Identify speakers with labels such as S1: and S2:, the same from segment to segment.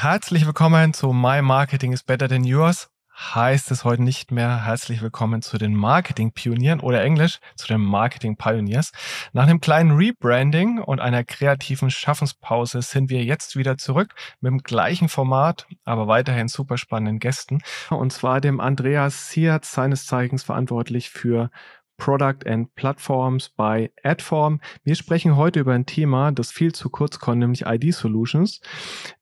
S1: Herzlich willkommen zu My Marketing is Better Than Yours. Heißt es heute nicht mehr herzlich willkommen zu den Marketing-Pionieren oder Englisch zu den Marketing-Pioneers. Nach einem kleinen Rebranding und einer kreativen Schaffenspause sind wir jetzt wieder zurück mit dem gleichen Format, aber weiterhin super spannenden Gästen. Und zwar dem Andreas Siert, seines Zeichens verantwortlich für Product and Platforms bei Adform. Wir sprechen heute über ein Thema, das viel zu kurz kommt, nämlich ID Solutions.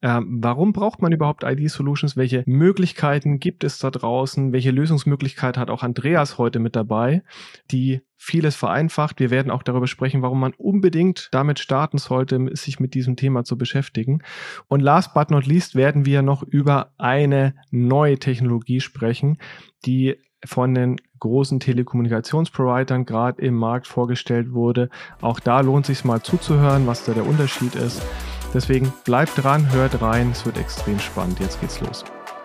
S1: Ähm, warum braucht man überhaupt ID Solutions? Welche Möglichkeiten gibt es da draußen? Welche Lösungsmöglichkeit hat auch Andreas heute mit dabei, die vieles vereinfacht. Wir werden auch darüber sprechen, warum man unbedingt damit starten sollte, sich mit diesem Thema zu beschäftigen. Und last but not least werden wir noch über eine neue Technologie sprechen, die von den großen Telekommunikationsprovidern gerade im Markt vorgestellt wurde. Auch da lohnt sich mal zuzuhören, was da der Unterschied ist. Deswegen bleibt dran, hört rein, es wird extrem spannend. Jetzt geht's los.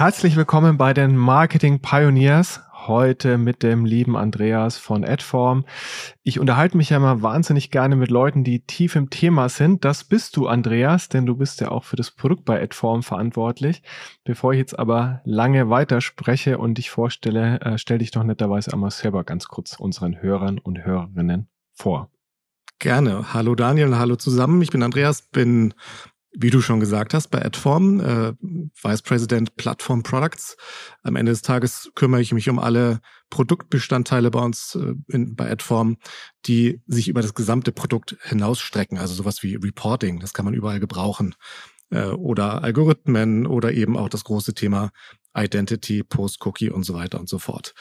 S1: Herzlich willkommen bei den Marketing Pioneers. Heute mit dem lieben Andreas von Adform. Ich unterhalte mich ja immer wahnsinnig gerne mit Leuten, die tief im Thema sind. Das bist du, Andreas, denn du bist ja auch für das Produkt bei Adform verantwortlich. Bevor ich jetzt aber lange weiterspreche und dich vorstelle, äh, stell dich doch netterweise einmal selber ganz kurz unseren Hörern und Hörerinnen vor.
S2: Gerne. Hallo Daniel, hallo zusammen. Ich bin Andreas, bin wie du schon gesagt hast, bei Adform, äh, Vice President Platform Products. Am Ende des Tages kümmere ich mich um alle Produktbestandteile bei uns äh, in, bei Adform, die sich über das gesamte Produkt hinausstrecken. Also sowas wie Reporting, das kann man überall gebrauchen. Äh, oder Algorithmen oder eben auch das große Thema Identity, Post-Cookie und so weiter und so fort.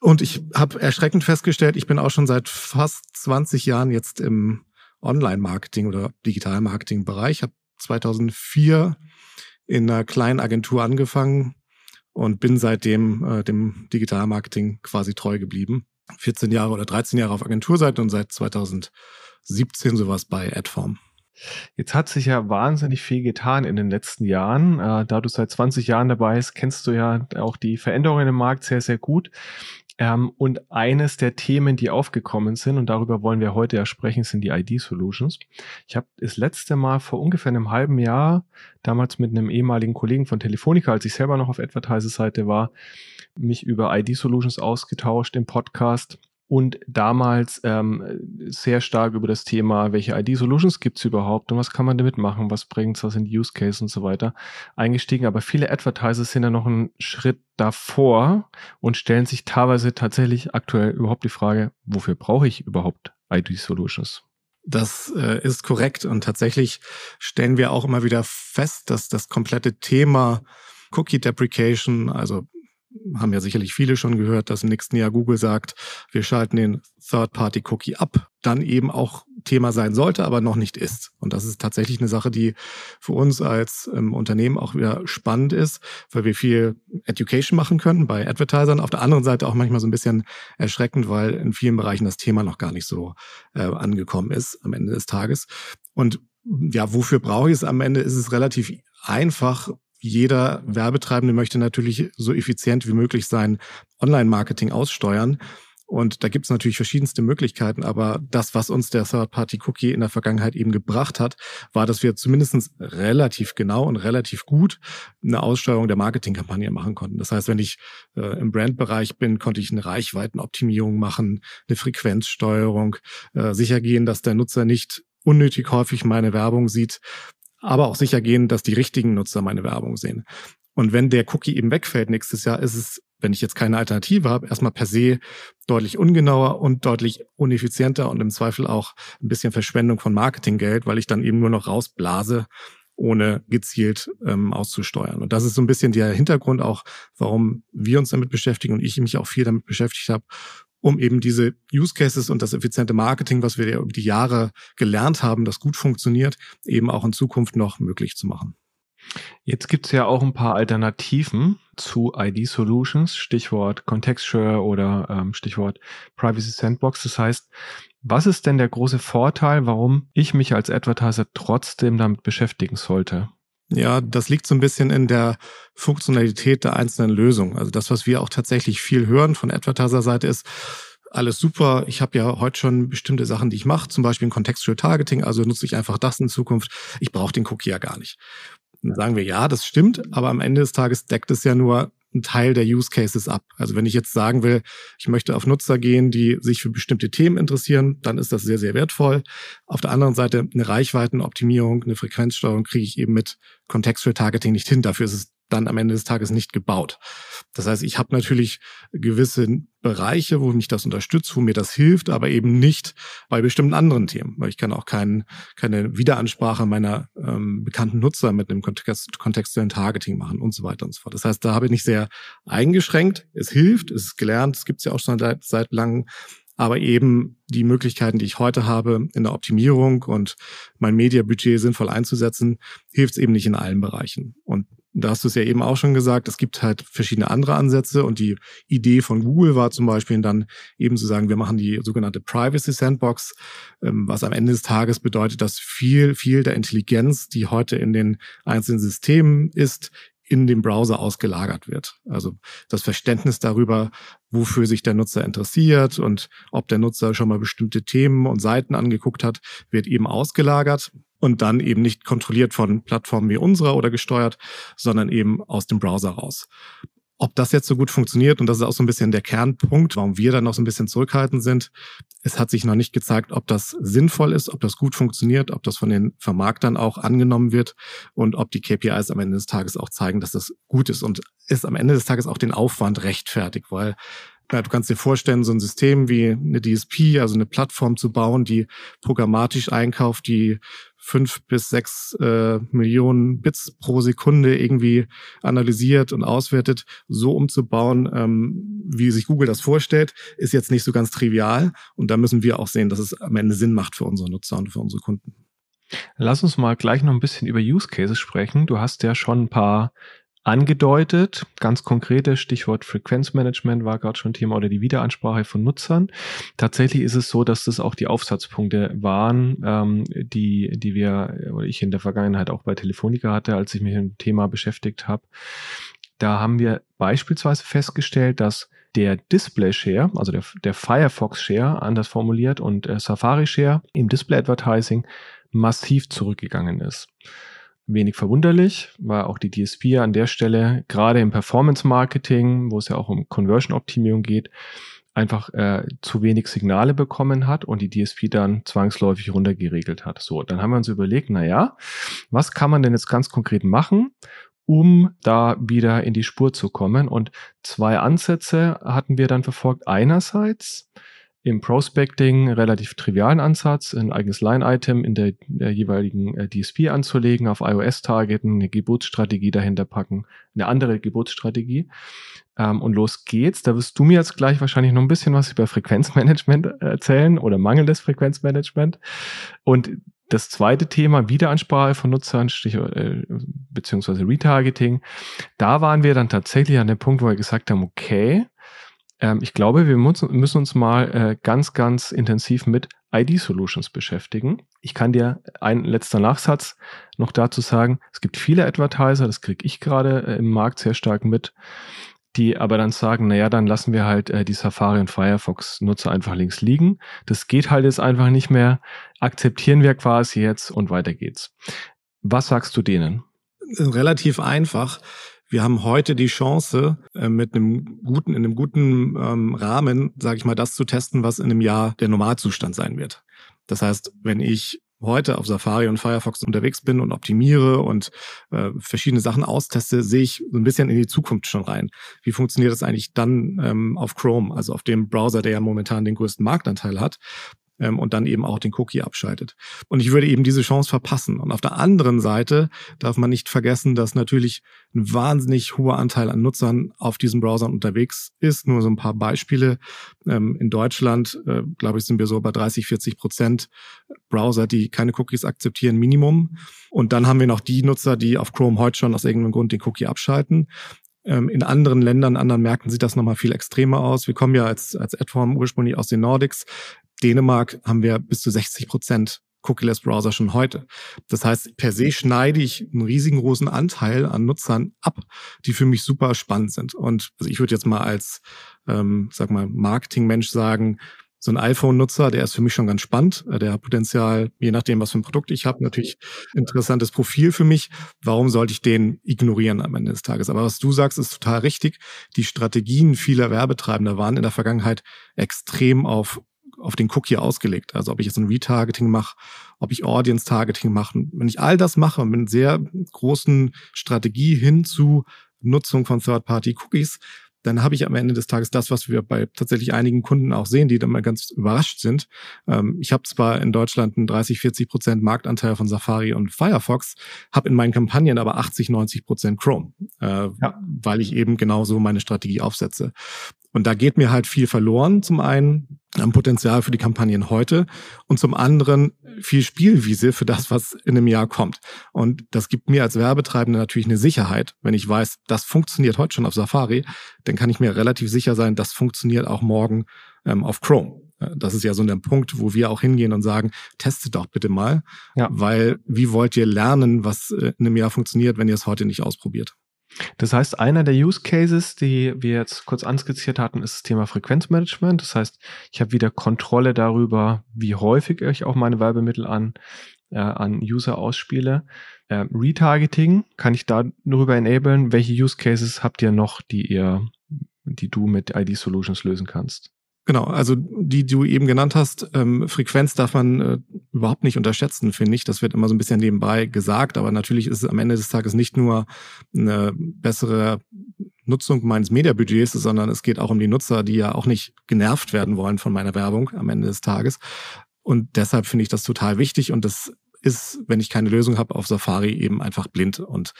S2: Und ich habe erschreckend festgestellt, ich bin auch schon seit fast 20 Jahren jetzt im Online-Marketing oder Digital-Marketing-Bereich, habe 2004 in einer kleinen Agentur angefangen und bin seitdem äh, dem Digitalmarketing quasi treu geblieben. 14 Jahre oder 13 Jahre auf Agenturseite und seit 2017 sowas bei Adform.
S1: Jetzt hat sich ja wahnsinnig viel getan in den letzten Jahren. Äh, da du seit 20 Jahren dabei bist, kennst du ja auch die Veränderungen im Markt sehr, sehr gut. Ähm, und eines der Themen, die aufgekommen sind, und darüber wollen wir heute ja sprechen, sind die ID-Solutions. Ich habe das letzte Mal vor ungefähr einem halben Jahr, damals mit einem ehemaligen Kollegen von Telefonica, als ich selber noch auf Advertiser-Seite war, mich über ID-Solutions ausgetauscht im Podcast und damals ähm, sehr stark über das Thema, welche ID-Solutions gibt es überhaupt und was kann man damit machen, was bringt was in die Use Case und so weiter eingestiegen. Aber viele Advertiser sind ja noch einen Schritt davor und stellen sich teilweise tatsächlich aktuell überhaupt die Frage, wofür brauche ich überhaupt ID-Solutions?
S2: Das äh, ist korrekt und tatsächlich stellen wir auch immer wieder fest, dass das komplette Thema Cookie Deprecation, also haben ja sicherlich viele schon gehört, dass im nächsten Jahr Google sagt, wir schalten den Third-Party-Cookie ab, dann eben auch Thema sein sollte, aber noch nicht ist. Und das ist tatsächlich eine Sache, die für uns als ähm, Unternehmen auch wieder spannend ist, weil wir viel Education machen können bei Advertisern. Auf der anderen Seite auch manchmal so ein bisschen erschreckend, weil in vielen Bereichen das Thema noch gar nicht so äh, angekommen ist am Ende des Tages. Und ja, wofür brauche ich es? Am Ende ist es relativ einfach, jeder Werbetreibende möchte natürlich so effizient wie möglich sein Online-Marketing aussteuern. Und da gibt es natürlich verschiedenste Möglichkeiten, aber das, was uns der Third-Party-Cookie in der Vergangenheit eben gebracht hat, war, dass wir zumindest relativ genau und relativ gut eine Aussteuerung der Marketingkampagne machen konnten. Das heißt, wenn ich äh, im Brandbereich bin, konnte ich eine Reichweitenoptimierung machen, eine Frequenzsteuerung, äh, sicher gehen, dass der Nutzer nicht unnötig häufig meine Werbung sieht aber auch sicher gehen, dass die richtigen Nutzer meine Werbung sehen. Und wenn der Cookie eben wegfällt nächstes Jahr, ist es, wenn ich jetzt keine Alternative habe, erstmal per se deutlich ungenauer und deutlich uneffizienter und im Zweifel auch ein bisschen Verschwendung von Marketinggeld, weil ich dann eben nur noch rausblase, ohne gezielt ähm, auszusteuern. Und das ist so ein bisschen der Hintergrund auch, warum wir uns damit beschäftigen und ich mich auch viel damit beschäftigt habe, um eben diese Use Cases und das effiziente Marketing, was wir ja über die Jahre gelernt haben, das gut funktioniert, eben auch in Zukunft noch möglich zu machen.
S1: Jetzt gibt es ja auch ein paar Alternativen zu ID Solutions, Stichwort Contextual oder ähm, Stichwort Privacy Sandbox. Das heißt, was ist denn der große Vorteil, warum ich mich als Advertiser trotzdem damit beschäftigen sollte?
S2: Ja, das liegt so ein bisschen in der Funktionalität der einzelnen Lösungen. Also das, was wir auch tatsächlich viel hören von Advertiser-Seite ist, alles super. Ich habe ja heute schon bestimmte Sachen, die ich mache, zum Beispiel ein Contextual Targeting, also nutze ich einfach das in Zukunft. Ich brauche den Cookie ja gar nicht. Dann sagen wir, ja, das stimmt, aber am Ende des Tages deckt es ja nur einen Teil der Use Cases ab. Also wenn ich jetzt sagen will, ich möchte auf Nutzer gehen, die sich für bestimmte Themen interessieren, dann ist das sehr, sehr wertvoll. Auf der anderen Seite eine Reichweitenoptimierung, eine Frequenzsteuerung kriege ich eben mit Contextual Targeting nicht hin. Dafür ist es dann am Ende des Tages nicht gebaut. Das heißt, ich habe natürlich gewisse Bereiche, wo mich das unterstützt, wo mir das hilft, aber eben nicht bei bestimmten anderen Themen, weil ich kann auch kein, keine Wideransprache meiner ähm, bekannten Nutzer mit einem Kontext, kontextuellen Targeting machen und so weiter und so fort. Das heißt, da habe ich nicht sehr eingeschränkt. Es hilft, es ist gelernt, es gibt es ja auch schon seit, seit langem. Aber eben die Möglichkeiten, die ich heute habe in der Optimierung und mein Mediabudget sinnvoll einzusetzen, hilft es eben nicht in allen Bereichen. Und da hast du es ja eben auch schon gesagt, es gibt halt verschiedene andere Ansätze und die Idee von Google war zum Beispiel dann eben zu sagen, wir machen die sogenannte Privacy Sandbox, ähm, was am Ende des Tages bedeutet, dass viel, viel der Intelligenz, die heute in den einzelnen Systemen ist, in dem Browser ausgelagert wird. Also das Verständnis darüber, wofür sich der Nutzer interessiert und ob der Nutzer schon mal bestimmte Themen und Seiten angeguckt hat, wird eben ausgelagert und dann eben nicht kontrolliert von Plattformen wie unserer oder gesteuert, sondern eben aus dem Browser raus. Ob das jetzt so gut funktioniert, und das ist auch so ein bisschen der Kernpunkt, warum wir dann noch so ein bisschen zurückhaltend sind, es hat sich noch nicht gezeigt, ob das sinnvoll ist, ob das gut funktioniert, ob das von den Vermarktern auch angenommen wird und ob die KPIs am Ende des Tages auch zeigen, dass das gut ist und ist am Ende des Tages auch den Aufwand rechtfertigt, weil ja, du kannst dir vorstellen, so ein System wie eine DSP, also eine Plattform zu bauen, die programmatisch einkauft, die fünf bis sechs äh, Millionen Bits pro Sekunde irgendwie analysiert und auswertet, so umzubauen, ähm, wie sich Google das vorstellt, ist jetzt nicht so ganz trivial. Und da müssen wir auch sehen, dass es am Ende Sinn macht für unsere Nutzer und für unsere Kunden.
S1: Lass uns mal gleich noch ein bisschen über Use Cases sprechen. Du hast ja schon ein paar angedeutet. Ganz konkrete Stichwort Frequenzmanagement war gerade schon Thema oder die Wiederansprache von Nutzern. Tatsächlich ist es so, dass das auch die Aufsatzpunkte waren, ähm, die, die wir oder ich in der Vergangenheit auch bei Telefonica hatte, als ich mich mit dem Thema beschäftigt habe. Da haben wir beispielsweise festgestellt, dass der Display Share, also der, der Firefox Share, anders formuliert, und äh, Safari Share im Display Advertising massiv zurückgegangen ist wenig verwunderlich, weil auch die DSP an der Stelle, gerade im Performance-Marketing, wo es ja auch um Conversion-Optimierung geht, einfach äh, zu wenig Signale bekommen hat und die DSP dann zwangsläufig runtergeregelt hat. So, dann haben wir uns überlegt, na ja, was kann man denn jetzt ganz konkret machen, um da wieder in die Spur zu kommen? Und zwei Ansätze hatten wir dann verfolgt. Einerseits im Prospecting relativ trivialen Ansatz, ein eigenes Line-Item in der, der jeweiligen äh, DSP anzulegen, auf iOS targeten, eine Geburtsstrategie dahinter packen, eine andere Geburtsstrategie. Ähm, und los geht's. Da wirst du mir jetzt gleich wahrscheinlich noch ein bisschen was über Frequenzmanagement erzählen oder mangelndes Frequenzmanagement. Und das zweite Thema, Wiederansprache von Nutzern, Stichwort, äh, beziehungsweise Retargeting. Da waren wir dann tatsächlich an dem Punkt, wo wir gesagt haben, okay, ähm, ich glaube, wir müssen uns mal äh, ganz, ganz intensiv mit ID-Solutions beschäftigen. Ich kann dir ein letzter Nachsatz noch dazu sagen. Es gibt viele Advertiser, das kriege ich gerade äh, im Markt sehr stark mit, die aber dann sagen, naja, dann lassen wir halt äh, die Safari und Firefox-Nutzer einfach links liegen. Das geht halt jetzt einfach nicht mehr. Akzeptieren wir quasi jetzt und weiter geht's. Was sagst du denen?
S2: Relativ einfach. Wir haben heute die Chance, äh, mit einem guten, in einem guten ähm, Rahmen, sage ich mal, das zu testen, was in einem Jahr der Normalzustand sein wird. Das heißt, wenn ich heute auf Safari und Firefox unterwegs bin und optimiere und äh, verschiedene Sachen austeste, sehe ich so ein bisschen in die Zukunft schon rein. Wie funktioniert das eigentlich dann ähm, auf Chrome, also auf dem Browser, der ja momentan den größten Marktanteil hat? Ähm, und dann eben auch den Cookie abschaltet. Und ich würde eben diese Chance verpassen. Und auf der anderen Seite darf man nicht vergessen, dass natürlich ein wahnsinnig hoher Anteil an Nutzern auf diesen Browsern unterwegs ist. Nur so ein paar Beispiele. Ähm, in Deutschland, äh, glaube ich, sind wir so bei 30, 40 Prozent Browser, die keine Cookies akzeptieren, Minimum. Und dann haben wir noch die Nutzer, die auf Chrome heute schon aus irgendeinem Grund den Cookie abschalten. Ähm, in anderen Ländern, anderen Märkten sieht das nochmal viel extremer aus. Wir kommen ja als, als Adform ursprünglich aus den Nordics. Dänemark haben wir bis zu 60 Prozent Cookie-less Browser schon heute. Das heißt, per se schneide ich einen riesigen großen Anteil an Nutzern ab, die für mich super spannend sind. Und also ich würde jetzt mal als, ähm, sag mal, Marketingmensch sagen, so ein iPhone-Nutzer, der ist für mich schon ganz spannend. Äh, der hat Potenzial, je nachdem, was für ein Produkt ich habe, natürlich interessantes Profil für mich. Warum sollte ich den ignorieren am Ende des Tages? Aber was du sagst, ist total richtig. Die Strategien vieler Werbetreibender waren in der Vergangenheit extrem auf auf den Cookie ausgelegt. Also ob ich jetzt ein Retargeting mache, ob ich Audience-Targeting mache. Wenn ich all das mache mit einer sehr großen Strategie hin zu Nutzung von Third-Party-Cookies, dann habe ich am Ende des Tages das, was wir bei tatsächlich einigen Kunden auch sehen, die dann mal ganz überrascht sind. Ähm, ich habe zwar in Deutschland einen 30, 40 Prozent Marktanteil von Safari und Firefox, habe in meinen Kampagnen aber 80, 90 Prozent Chrome, äh, ja. weil ich eben genauso meine Strategie aufsetze. Und da geht mir halt viel verloren. Zum einen Potenzial für die Kampagnen heute und zum anderen viel Spielwiese für das, was in einem Jahr kommt. Und das gibt mir als Werbetreibender natürlich eine Sicherheit. Wenn ich weiß, das funktioniert heute schon auf Safari, dann kann ich mir relativ sicher sein, das funktioniert auch morgen ähm, auf Chrome. Das ist ja so ein Punkt, wo wir auch hingehen und sagen, testet doch bitte mal, ja. weil wie wollt ihr lernen, was äh, in einem Jahr funktioniert, wenn ihr es heute nicht ausprobiert?
S1: Das heißt, einer der Use Cases, die wir jetzt kurz anskizziert hatten, ist das Thema Frequenzmanagement. Das heißt, ich habe wieder Kontrolle darüber, wie häufig ich auch meine Werbemittel an, äh, an User ausspiele. Äh, Retargeting kann ich darüber enablen. Welche Use Cases habt ihr noch, die ihr, die du mit ID Solutions lösen kannst?
S2: Genau, also die du eben genannt hast, ähm, Frequenz darf man äh, überhaupt nicht unterschätzen, finde ich. Das wird immer so ein bisschen nebenbei gesagt, aber natürlich ist es am Ende des Tages nicht nur eine bessere Nutzung meines Mediabudgets, sondern es geht auch um die Nutzer, die ja auch nicht genervt werden wollen von meiner Werbung am Ende des Tages. Und deshalb finde ich das total wichtig und das ist, wenn ich keine Lösung habe auf Safari, eben einfach blind. Und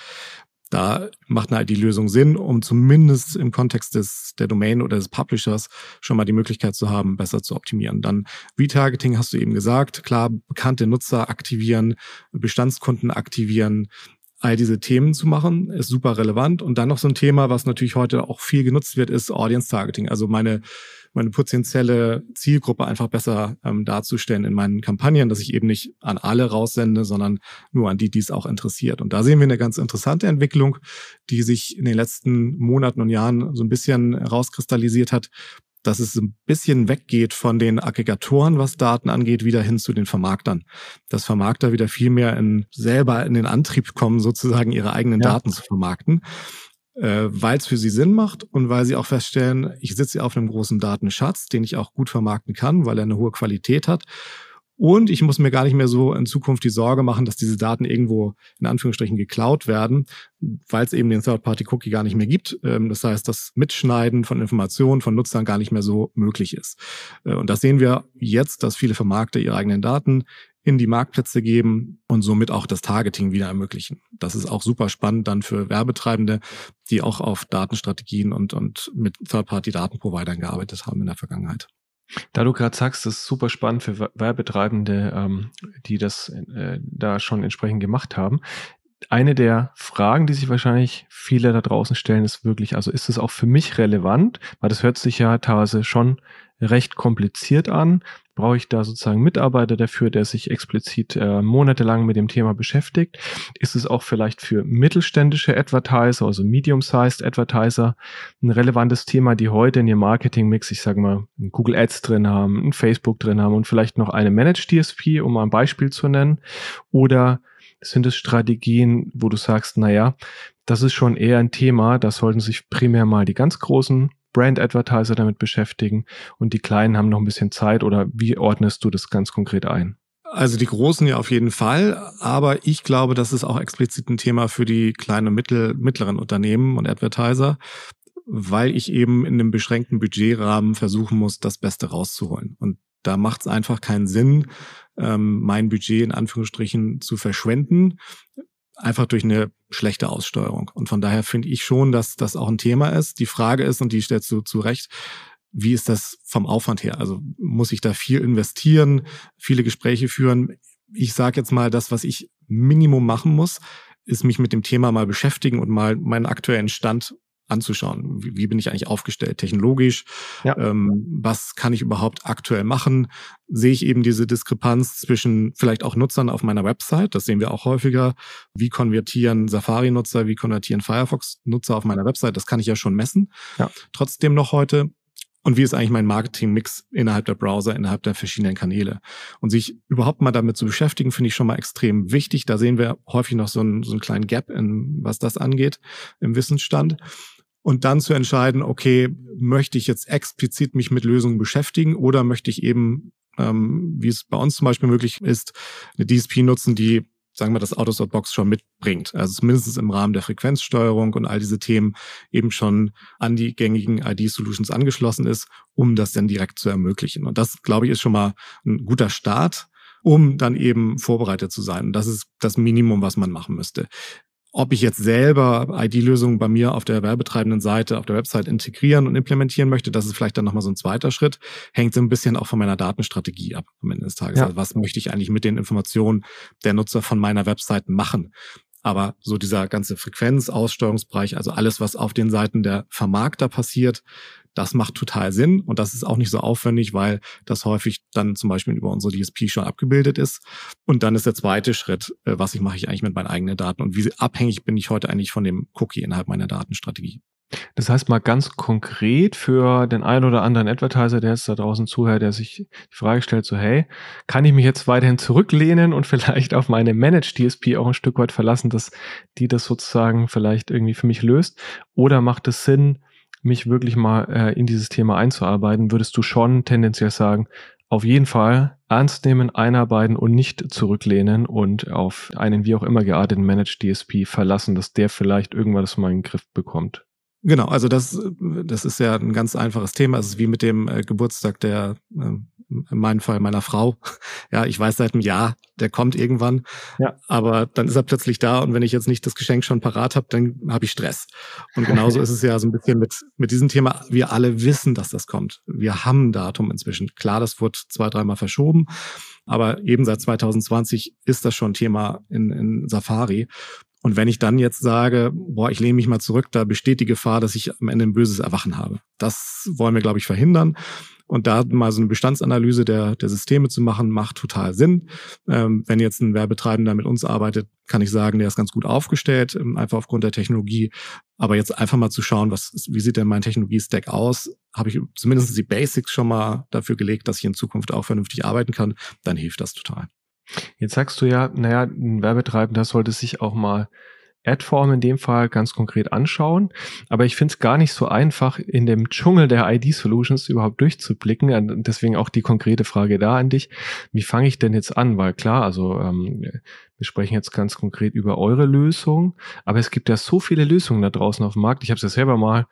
S2: da macht eine ID-Lösung Sinn, um zumindest im Kontext des, der Domain oder des Publishers schon mal die Möglichkeit zu haben, besser zu optimieren. Dann Retargeting hast du eben gesagt. Klar, bekannte Nutzer aktivieren, Bestandskunden aktivieren, all diese Themen zu machen, ist super relevant. Und dann noch so ein Thema, was natürlich heute auch viel genutzt wird, ist Audience Targeting. Also meine meine potenzielle Zielgruppe einfach besser ähm, darzustellen in meinen Kampagnen, dass ich eben nicht an alle raussende, sondern nur an die, die es auch interessiert. Und da sehen wir eine ganz interessante Entwicklung, die sich in den letzten Monaten und Jahren so ein bisschen rauskristallisiert hat, dass es ein bisschen weggeht von den Aggregatoren, was Daten angeht, wieder hin zu den Vermarktern. Dass Vermarkter wieder viel mehr in, selber in den Antrieb kommen, sozusagen ihre eigenen ja. Daten zu vermarkten äh, weil es für sie Sinn macht und weil sie auch feststellen, ich sitze auf einem großen Datenschatz, den ich auch gut vermarkten kann, weil er eine hohe Qualität hat. Und ich muss mir gar nicht mehr so in Zukunft die Sorge machen, dass diese Daten irgendwo in Anführungsstrichen geklaut werden, weil es eben den Third-Party-Cookie gar nicht mehr gibt. Ähm, das heißt, das Mitschneiden von Informationen von Nutzern gar nicht mehr so möglich ist. Äh, und das sehen wir jetzt, dass viele Vermarkter ihre eigenen Daten in die Marktplätze geben und somit auch das Targeting wieder ermöglichen. Das ist auch super spannend dann für Werbetreibende, die auch auf Datenstrategien und, und mit Third-Party-Datenprovidern gearbeitet haben in der Vergangenheit.
S1: Da du gerade sagst, das ist super spannend für Werbetreibende, ähm, die das äh, da schon entsprechend gemacht haben. Eine der Fragen, die sich wahrscheinlich viele da draußen stellen, ist wirklich, also ist es auch für mich relevant? Weil das hört sich ja teilweise schon recht kompliziert an. Brauche ich da sozusagen Mitarbeiter dafür, der sich explizit äh, monatelang mit dem Thema beschäftigt? Ist es auch vielleicht für mittelständische Advertiser, also medium-sized Advertiser, ein relevantes Thema, die heute in ihrem Marketing-Mix, ich sage mal, Google Ads drin haben, ein Facebook drin haben und vielleicht noch eine Managed DSP, um mal ein Beispiel zu nennen? Oder sind es Strategien, wo du sagst, naja, das ist schon eher ein Thema, da sollten sich primär mal die ganz großen Brand-Advertiser damit beschäftigen und die Kleinen haben noch ein bisschen Zeit oder wie ordnest du das ganz konkret ein?
S2: Also die Großen ja auf jeden Fall, aber ich glaube, das ist auch explizit ein Thema für die kleinen und mittel, mittleren Unternehmen und Advertiser, weil ich eben in einem beschränkten Budgetrahmen versuchen muss, das Beste rauszuholen. Und Da macht es einfach keinen Sinn, ähm, mein Budget in Anführungsstrichen zu verschwenden, einfach durch eine schlechte Aussteuerung. Und von daher finde ich schon, dass das auch ein Thema ist. Die Frage ist, und die stellst du zu Recht, wie ist das vom Aufwand her? Also muss ich da viel investieren, viele Gespräche führen? Ich sage jetzt mal, das, was ich Minimum machen muss, ist mich mit dem Thema mal beschäftigen und mal meinen aktuellen Stand anzuschauen. Wie, wie bin ich eigentlich aufgestellt technologisch? Ja. Ähm, was kann ich überhaupt aktuell machen? Sehe ich eben diese Diskrepanz zwischen vielleicht auch Nutzern auf meiner Website? Das sehen wir auch häufiger. Wie konvertieren Safari-Nutzer? Wie konvertieren Firefox-Nutzer auf meiner Website? Das kann ich ja schon messen. Ja. Trotzdem noch heute und wie ist eigentlich mein Marketing-Mix innerhalb der Browser, innerhalb der verschiedenen Kanäle. Und sich überhaupt mal damit zu beschäftigen, finde ich schon mal extrem wichtig. Da sehen wir häufig noch so einen, so einen kleinen Gap, in, was das angeht, im Wissensstand und dann zu entscheiden, okay, möchte ich jetzt explizit mich mit Lösungen beschäftigen oder möchte ich eben, ähm, wie es bei uns zum Beispiel möglich ist, eine DSP nutzen, die sagen wir, das Autosort-Box schon mitbringt. Also zumindest im Rahmen der Frequenzsteuerung und all diese Themen eben schon an die gängigen ID-Solutions angeschlossen ist, um das dann direkt zu ermöglichen. Und das, glaube ich, ist schon mal ein guter Start um dann eben vorbereitet zu sein. Und das ist das Minimum, was man machen müsste. Ob ich jetzt selber ID-Lösungen bei mir auf der werbetreibenden Seite, auf der Website integrieren und implementieren möchte, das ist vielleicht dann nochmal so ein zweiter Schritt. Hängt so ein bisschen auch von meiner Datenstrategie ab am Ende des Tages. Ja. Also was möchte ich eigentlich mit den Informationen der Nutzer von meiner Website machen? Aber so dieser ganze Frequenz-Aussteuerungsbereich, also alles, was auf den Seiten der Vermarkter passiert, das macht total Sinn und das ist auch nicht so aufwendig, weil das häufig dann zum Beispiel über unsere DSP schon abgebildet ist. Und dann ist der zweite Schritt, äh, was ich mache ich eigentlich mit meinen eigenen Daten und wie abhängig bin ich heute eigentlich von dem Cookie innerhalb meiner Datenstrategie.
S1: Das heißt mal ganz konkret für den einen oder anderen Advertiser, der jetzt da draußen zuhört, der sich die Frage stellt, so hey, kann ich mich jetzt weiterhin zurücklehnen und vielleicht auf meine Managed DSP auch ein Stück weit verlassen, dass die das sozusagen vielleicht irgendwie für mich löst? Oder macht es Sinn, mich wirklich mal äh, in dieses Thema einzuarbeiten, würdest du schon tendenziell sagen, auf jeden Fall ernst nehmen, einarbeiten und nicht zurücklehnen und auf einen wie auch immer gearteten Managed DSP verlassen, dass der vielleicht irgendwann das mal in den Griff bekommt.
S2: Genau, also das, das ist ja ein ganz einfaches Thema. Es ist wie mit dem äh, Geburtstag der, äh, in meinem Fall meiner Frau. Ja, ich weiß seit einem Jahr, der kommt irgendwann. Ja. Aber dann ist er plötzlich da und wenn ich jetzt nicht das Geschenk schon parat habe, dann habe ich Stress. Und genauso ist es ja so ein bisschen mit, mit diesem Thema. Wir alle wissen, dass das kommt. Wir haben ein Datum inzwischen. Klar, das wurde zwei, dreimal verschoben. Aber eben seit 2020 ist das schon Thema in, in Safari. Und wenn ich dann jetzt sage, boah, ich lehne mich mal zurück, da besteht die Gefahr, dass ich am Ende ein böses Erwachen habe. Das wollen wir, glaube ich, verhindern. Und da mal so eine Bestandsanalyse der, der Systeme zu machen, macht total Sinn. Ähm, wenn jetzt ein Werbetreibender mit uns arbeitet, kann ich sagen, der ist ganz gut aufgestellt, ähm, einfach aufgrund der Technologie. Aber jetzt einfach mal zu schauen, was, wie sieht denn mein Technologie-Stack aus? Habe ich zumindest die Basics schon mal dafür gelegt, dass ich in Zukunft auch vernünftig arbeiten kann, dann hilft das total.
S1: Jetzt sagst du ja, naja, ein Werbetreibender sollte sich auch mal Adform in dem Fall ganz konkret anschauen. Aber ich finde es gar nicht so einfach, in dem Dschungel der ID-Solutions überhaupt durchzublicken. Deswegen auch die konkrete Frage da an dich. Wie fange ich denn jetzt an? Weil klar, also ähm, wir sprechen jetzt ganz konkret über eure Lösung, aber es gibt ja so viele Lösungen da draußen auf dem Markt. Ich habe es ja selber mal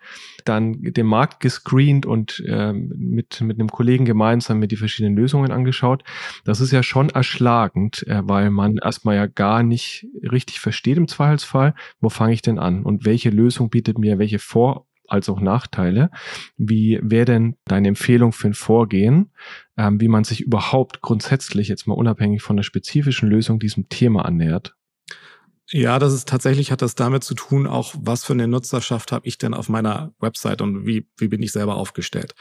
S1: dann den Markt gescreent und äh, mit, mit einem Kollegen gemeinsam mit die verschiedenen Lösungen angeschaut. Das ist ja schon erschlagend, äh, weil man erstmal ja gar nicht richtig versteht im Zweifelsfall, wo fange ich denn an und welche Lösung bietet mir welche Vor- als auch Nachteile. Wie wäre denn deine Empfehlung für ein Vorgehen, ähm, wie man sich überhaupt grundsätzlich jetzt mal unabhängig von der spezifischen Lösung diesem Thema annähert?
S2: Ja, das ist tatsächlich hat das damit zu tun, auch was für eine Nutzerschaft habe ich denn auf meiner Website und wie, wie bin ich selber aufgestellt.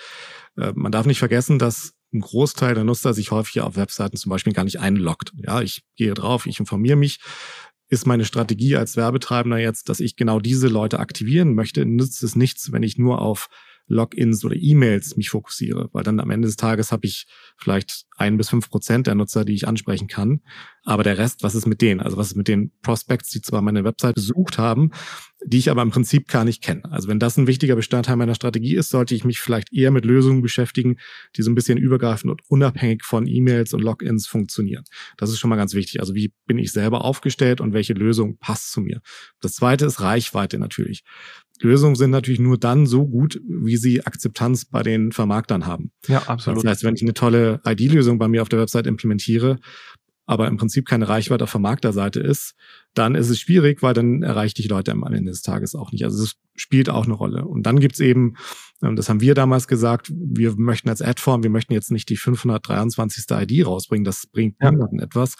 S2: Äh, man darf nicht vergessen, dass ein Großteil der Nutzer sich häufig auf Webseiten zum Beispiel gar nicht einloggt. Ja, ich gehe drauf, ich informiere mich, ist meine Strategie als Werbetreibender jetzt, dass ich genau diese Leute aktivieren möchte, nützt es nichts, wenn ich nur auf Logins oder E-Mails mich fokussiere, weil dann am Ende des Tages habe ich vielleicht ein bis fünf Prozent der Nutzer, die ich ansprechen kann. Aber der Rest, was ist mit denen? Also was ist mit den Prospects, die zwar meine Website besucht haben, die ich aber im Prinzip gar nicht kenne. Also wenn das ein wichtiger Bestandteil meiner Strategie ist, sollte ich mich vielleicht eher mit Lösungen beschäftigen, die so ein bisschen übergreifend und unabhängig von E-Mails und Logins funktionieren. Das ist schon mal ganz wichtig. Also wie bin ich selber aufgestellt und welche Lösung passt zu mir? Das zweite ist Reichweite natürlich Lösungen sind natürlich nur dann so gut, wie sie Akzeptanz bei den Vermarktern haben.
S1: Ja, absolut.
S2: Das heißt, wenn ich eine tolle ID-Lösung bei mir auf der Website implementiere, aber im Prinzip keine Reichweite auf Vermarkterseite ist, dann ist es schwierig, weil dann erreicht die Leute am Ende des Tages auch nicht. Also es spielt auch eine Rolle. Und dann gibt's eben, ähm, das haben wir damals gesagt, wir möchten als Adform, wir möchten jetzt nicht die 523. ID rausbringen, das bringt ja. niemanden etwas,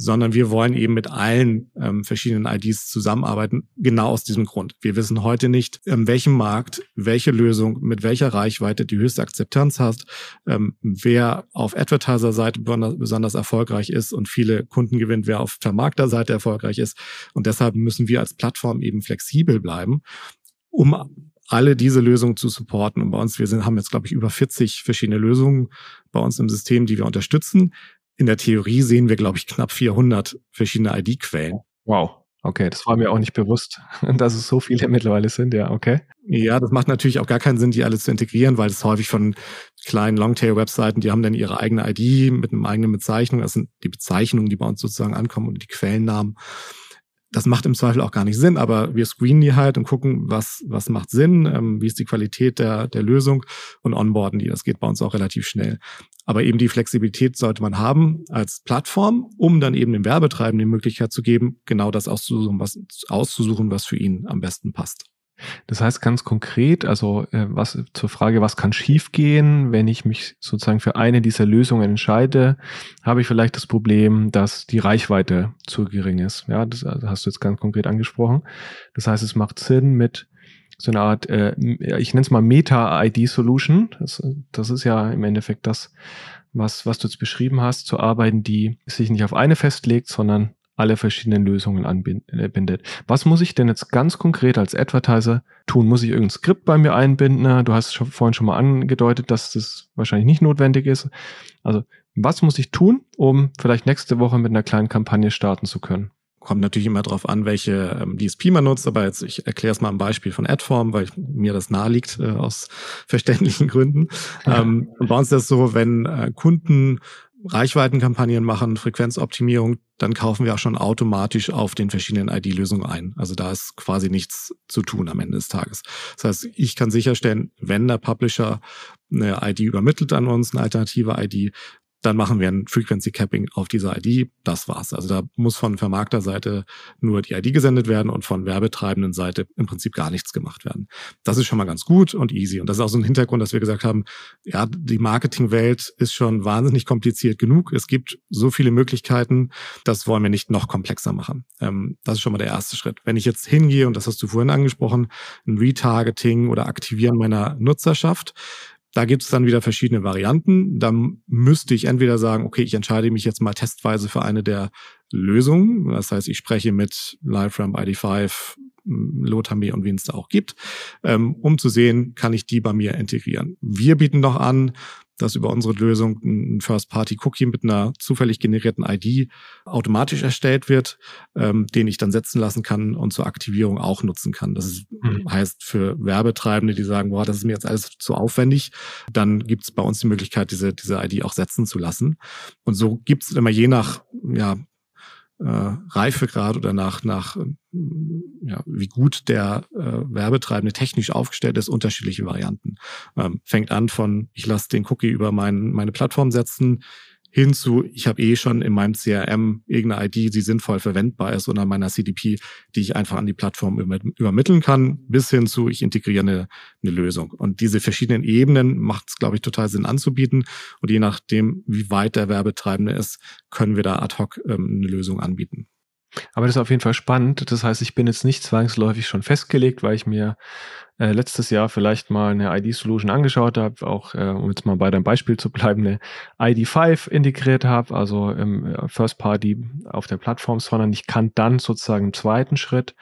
S2: sondern wir wollen eben mit allen ähm, verschiedenen IDs zusammenarbeiten, genau aus diesem Grund. Wir wissen heute nicht, in welchem Markt, welche Lösung, mit welcher Reichweite die höchste Akzeptanz hast, ähm, wer auf Advertiser-Seite besonders erfolgreich ist und viele Kunden gewinnt, wer auf Vermarkter-Seite erfolgreich ist. Und deshalb müssen wir als Plattform eben flexibel bleiben, um alle diese Lösungen zu supporten. Und bei uns, wir sind, haben jetzt, glaube ich, über 40 verschiedene Lösungen bei uns im System, die wir unterstützen in der Theorie sehen wir, glaube ich, knapp 400 verschiedene ID-Quellen.
S1: Wow. Okay, das war mir auch nicht bewusst, dass es so viele mittlerweile sind, ja, okay.
S2: Ja, das macht natürlich auch gar keinen Sinn, die alle zu integrieren, weil es häufig von kleinen Longtail-Webseiten, die haben dann ihre eigene ID mit einem eigenen Bezeichnung. Das sind die Bezeichnungen, die bei uns sozusagen ankommen und die Quellennamen. Das macht im Zweifel auch gar nicht Sinn, aber wir screenen die halt und gucken, was, was macht Sinn, ähm, wie ist die Qualität der, der Lösung und onboarden die. Das geht bei uns auch relativ schnell. Aber eben die Flexibilität sollte man haben als Plattform, um dann eben dem Werbetreibenden die Möglichkeit zu geben, genau das auszusuchen, was, auszusuchen, was für ihn am besten passt.
S1: Das heißt ganz konkret, also äh, was zur Frage, was kann schiefgehen, wenn ich mich sozusagen für eine dieser Lösungen entscheide, habe ich vielleicht das Problem, dass die Reichweite zu gering ist. Ja, das also hast du jetzt ganz konkret angesprochen. Das heißt, es macht Sinn mit so einer Art, äh, ich nenne es mal Meta-ID-Solution. Das, das ist ja im Endeffekt das, was, was du jetzt beschrieben hast, zu arbeiten, die sich nicht auf eine festlegt, sondern alle verschiedenen Lösungen anbindet. Was muss ich denn jetzt ganz konkret als Advertiser tun? Muss ich irgendein Skript bei mir einbinden? Du hast vorhin schon mal angedeutet, dass das wahrscheinlich nicht notwendig ist. Also was muss ich tun, um vielleicht nächste Woche mit einer kleinen Kampagne starten zu können?
S2: Kommt natürlich immer darauf an, welche ähm, DSP man nutzt, aber jetzt ich erkläre es mal am Beispiel von Adform, weil mir das nahe liegt äh, aus verständlichen Gründen. Ähm, und bei uns ist das so, wenn äh, Kunden Reichweitenkampagnen machen, Frequenzoptimierung, dann kaufen wir auch schon automatisch auf den verschiedenen ID-Lösungen ein. Also da ist quasi nichts zu tun am Ende des Tages. Das heißt, ich kann sicherstellen, wenn der Publisher eine ID übermittelt an uns, eine alternative ID, dann machen wir ein Frequency Capping auf dieser ID. Das war's. Also da muss von Vermarkterseite nur die ID gesendet werden und von werbetreibenden Seite im Prinzip gar nichts gemacht werden. Das ist schon mal ganz gut und easy. Und das ist auch so ein Hintergrund, dass wir gesagt haben, ja, die Marketingwelt ist schon wahnsinnig kompliziert genug. Es gibt so viele Möglichkeiten. Das wollen wir nicht noch komplexer machen. Ähm, das ist schon mal der erste Schritt. Wenn ich jetzt hingehe, und das hast du vorhin angesprochen, ein Retargeting oder Aktivieren meiner Nutzerschaft, da gibt es dann wieder verschiedene Varianten. Dann müsste ich entweder sagen, okay, ich entscheide mich jetzt mal testweise für eine der Lösungen. Das heißt, ich spreche mit LiveRamp, ID5, Lotame und wen es da auch gibt, ähm, um zu sehen, kann ich die bei mir integrieren. Wir bieten noch an, dass über unsere Lösung ein First-Party-Cookie mit einer zufällig generierten ID automatisch erstellt wird, ähm, den ich dann setzen lassen kann und zur Aktivierung auch nutzen kann. Das ist, mhm. heißt für Werbetreibende, die sagen, boah, das ist mir jetzt alles zu aufwendig, dann gibt es bei uns die Möglichkeit, diese, diese ID auch setzen zu lassen. Und so gibt es immer je nach ja, äh, Reifegrad oder nach, nach ja, wie gut der äh, Werbetreibende technisch aufgestellt ist, unterschiedliche Varianten. Ähm, fängt an von, ich lasse den Cookie über mein, meine Plattform setzen, hinzu, ich habe eh schon in meinem CRM irgendeine ID, die sinnvoll verwendbar ist oder meiner CDP, die ich einfach an die Plattform übermitteln kann, bis hin zu, ich integriere eine, eine Lösung. Und diese verschiedenen Ebenen macht es, glaube ich, total Sinn anzubieten. Und je nachdem, wie weit der Werbetreibende ist, können wir da ad hoc ähm, eine Lösung anbieten.
S1: Aber das ist auf jeden Fall spannend. Das heißt, ich bin jetzt nicht zwangsläufig schon festgelegt, weil ich mir äh, letztes Jahr vielleicht mal eine ID-Solution angeschaut habe, auch äh, um jetzt mal bei deinem Beispiel zu bleiben, eine ID5 integriert habe, also im äh, First Party auf der Plattform, sondern ich kann dann sozusagen im zweiten Schritt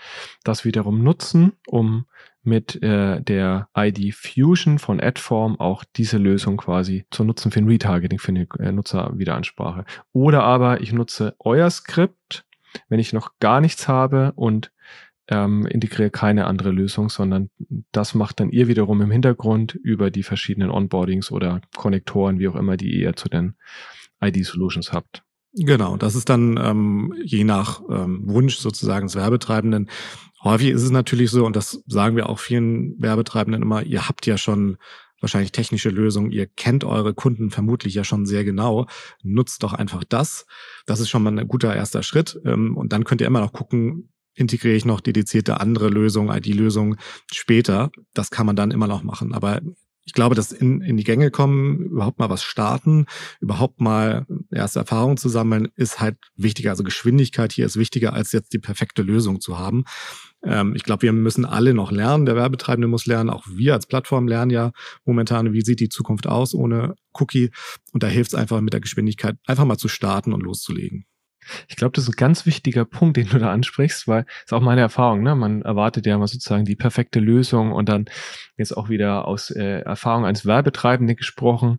S1: das wiederum nutzen, um mit äh, der ID Fusion von Adform auch diese Lösung quasi zu nutzen für ein Retargeting, für eine äh, Nutzerwiederansprache. Oder aber ich nutze euer Skript wenn ich noch gar nichts habe und ähm, integriere keine andere Lösung, sondern das macht dann ihr wiederum im Hintergrund über die verschiedenen Onboardings oder Konnektoren, wie auch immer, die ihr zu den ID-Solutions habt.
S2: Genau, das ist dann ähm, je nach ähm, Wunsch sozusagen des Werbetreibenden. Häufig ist es natürlich so, und das sagen wir auch vielen Werbetreibenden immer, ihr habt ja schon wahrscheinlich technische Lösungen, ihr kennt eure Kunden vermutlich ja schon sehr genau, nutzt doch einfach das. Das ist schon mal ein guter erster Schritt. Ähm, und dann könnt ihr immer noch gucken, integriere ich noch dedizierte andere Lösungen, ID-Lösungen später. Das kann man dann immer noch machen. Aber ich glaube, dass in, in die Gänge kommen, überhaupt mal was starten, überhaupt mal erste Erfahrungen zu sammeln, ist halt wichtiger. Also Geschwindigkeit hier ist wichtiger, als jetzt die perfekte Lösung zu haben. Ähm, ich glaube, wir müssen alle noch lernen. Der Werbetreibende muss lernen. Auch wir als Plattform lernen ja momentan, wie sieht die Zukunft aus ohne Cookie. Und da hilft es einfach mit der Geschwindigkeit, einfach mal zu starten und loszulegen.
S1: Ich glaube, das ist ein ganz wichtiger Punkt, den du da ansprichst, weil ist auch meine Erfahrung. Ne? Man erwartet ja mal sozusagen die perfekte Lösung und dann jetzt auch wieder aus äh, Erfahrung eines Werbetreibenden gesprochen.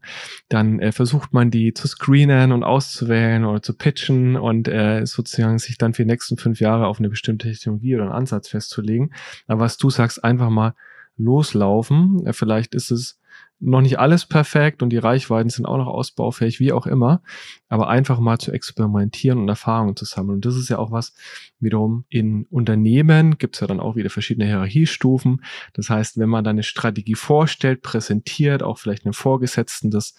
S1: Dann äh, versucht man die zu screenen und auszuwählen oder zu pitchen und äh, sozusagen sich dann für die nächsten fünf Jahre auf eine bestimmte Technologie oder einen Ansatz festzulegen. Aber was du sagst, einfach mal loslaufen. Äh, vielleicht ist es noch nicht alles perfekt und die Reichweiten sind auch noch ausbaufähig, wie auch immer, aber einfach mal zu experimentieren und Erfahrungen zu sammeln. Und das ist ja auch was, wiederum in Unternehmen gibt es ja dann auch wieder verschiedene Hierarchiestufen. Das heißt, wenn man dann eine Strategie vorstellt, präsentiert, auch vielleicht einem Vorgesetzten das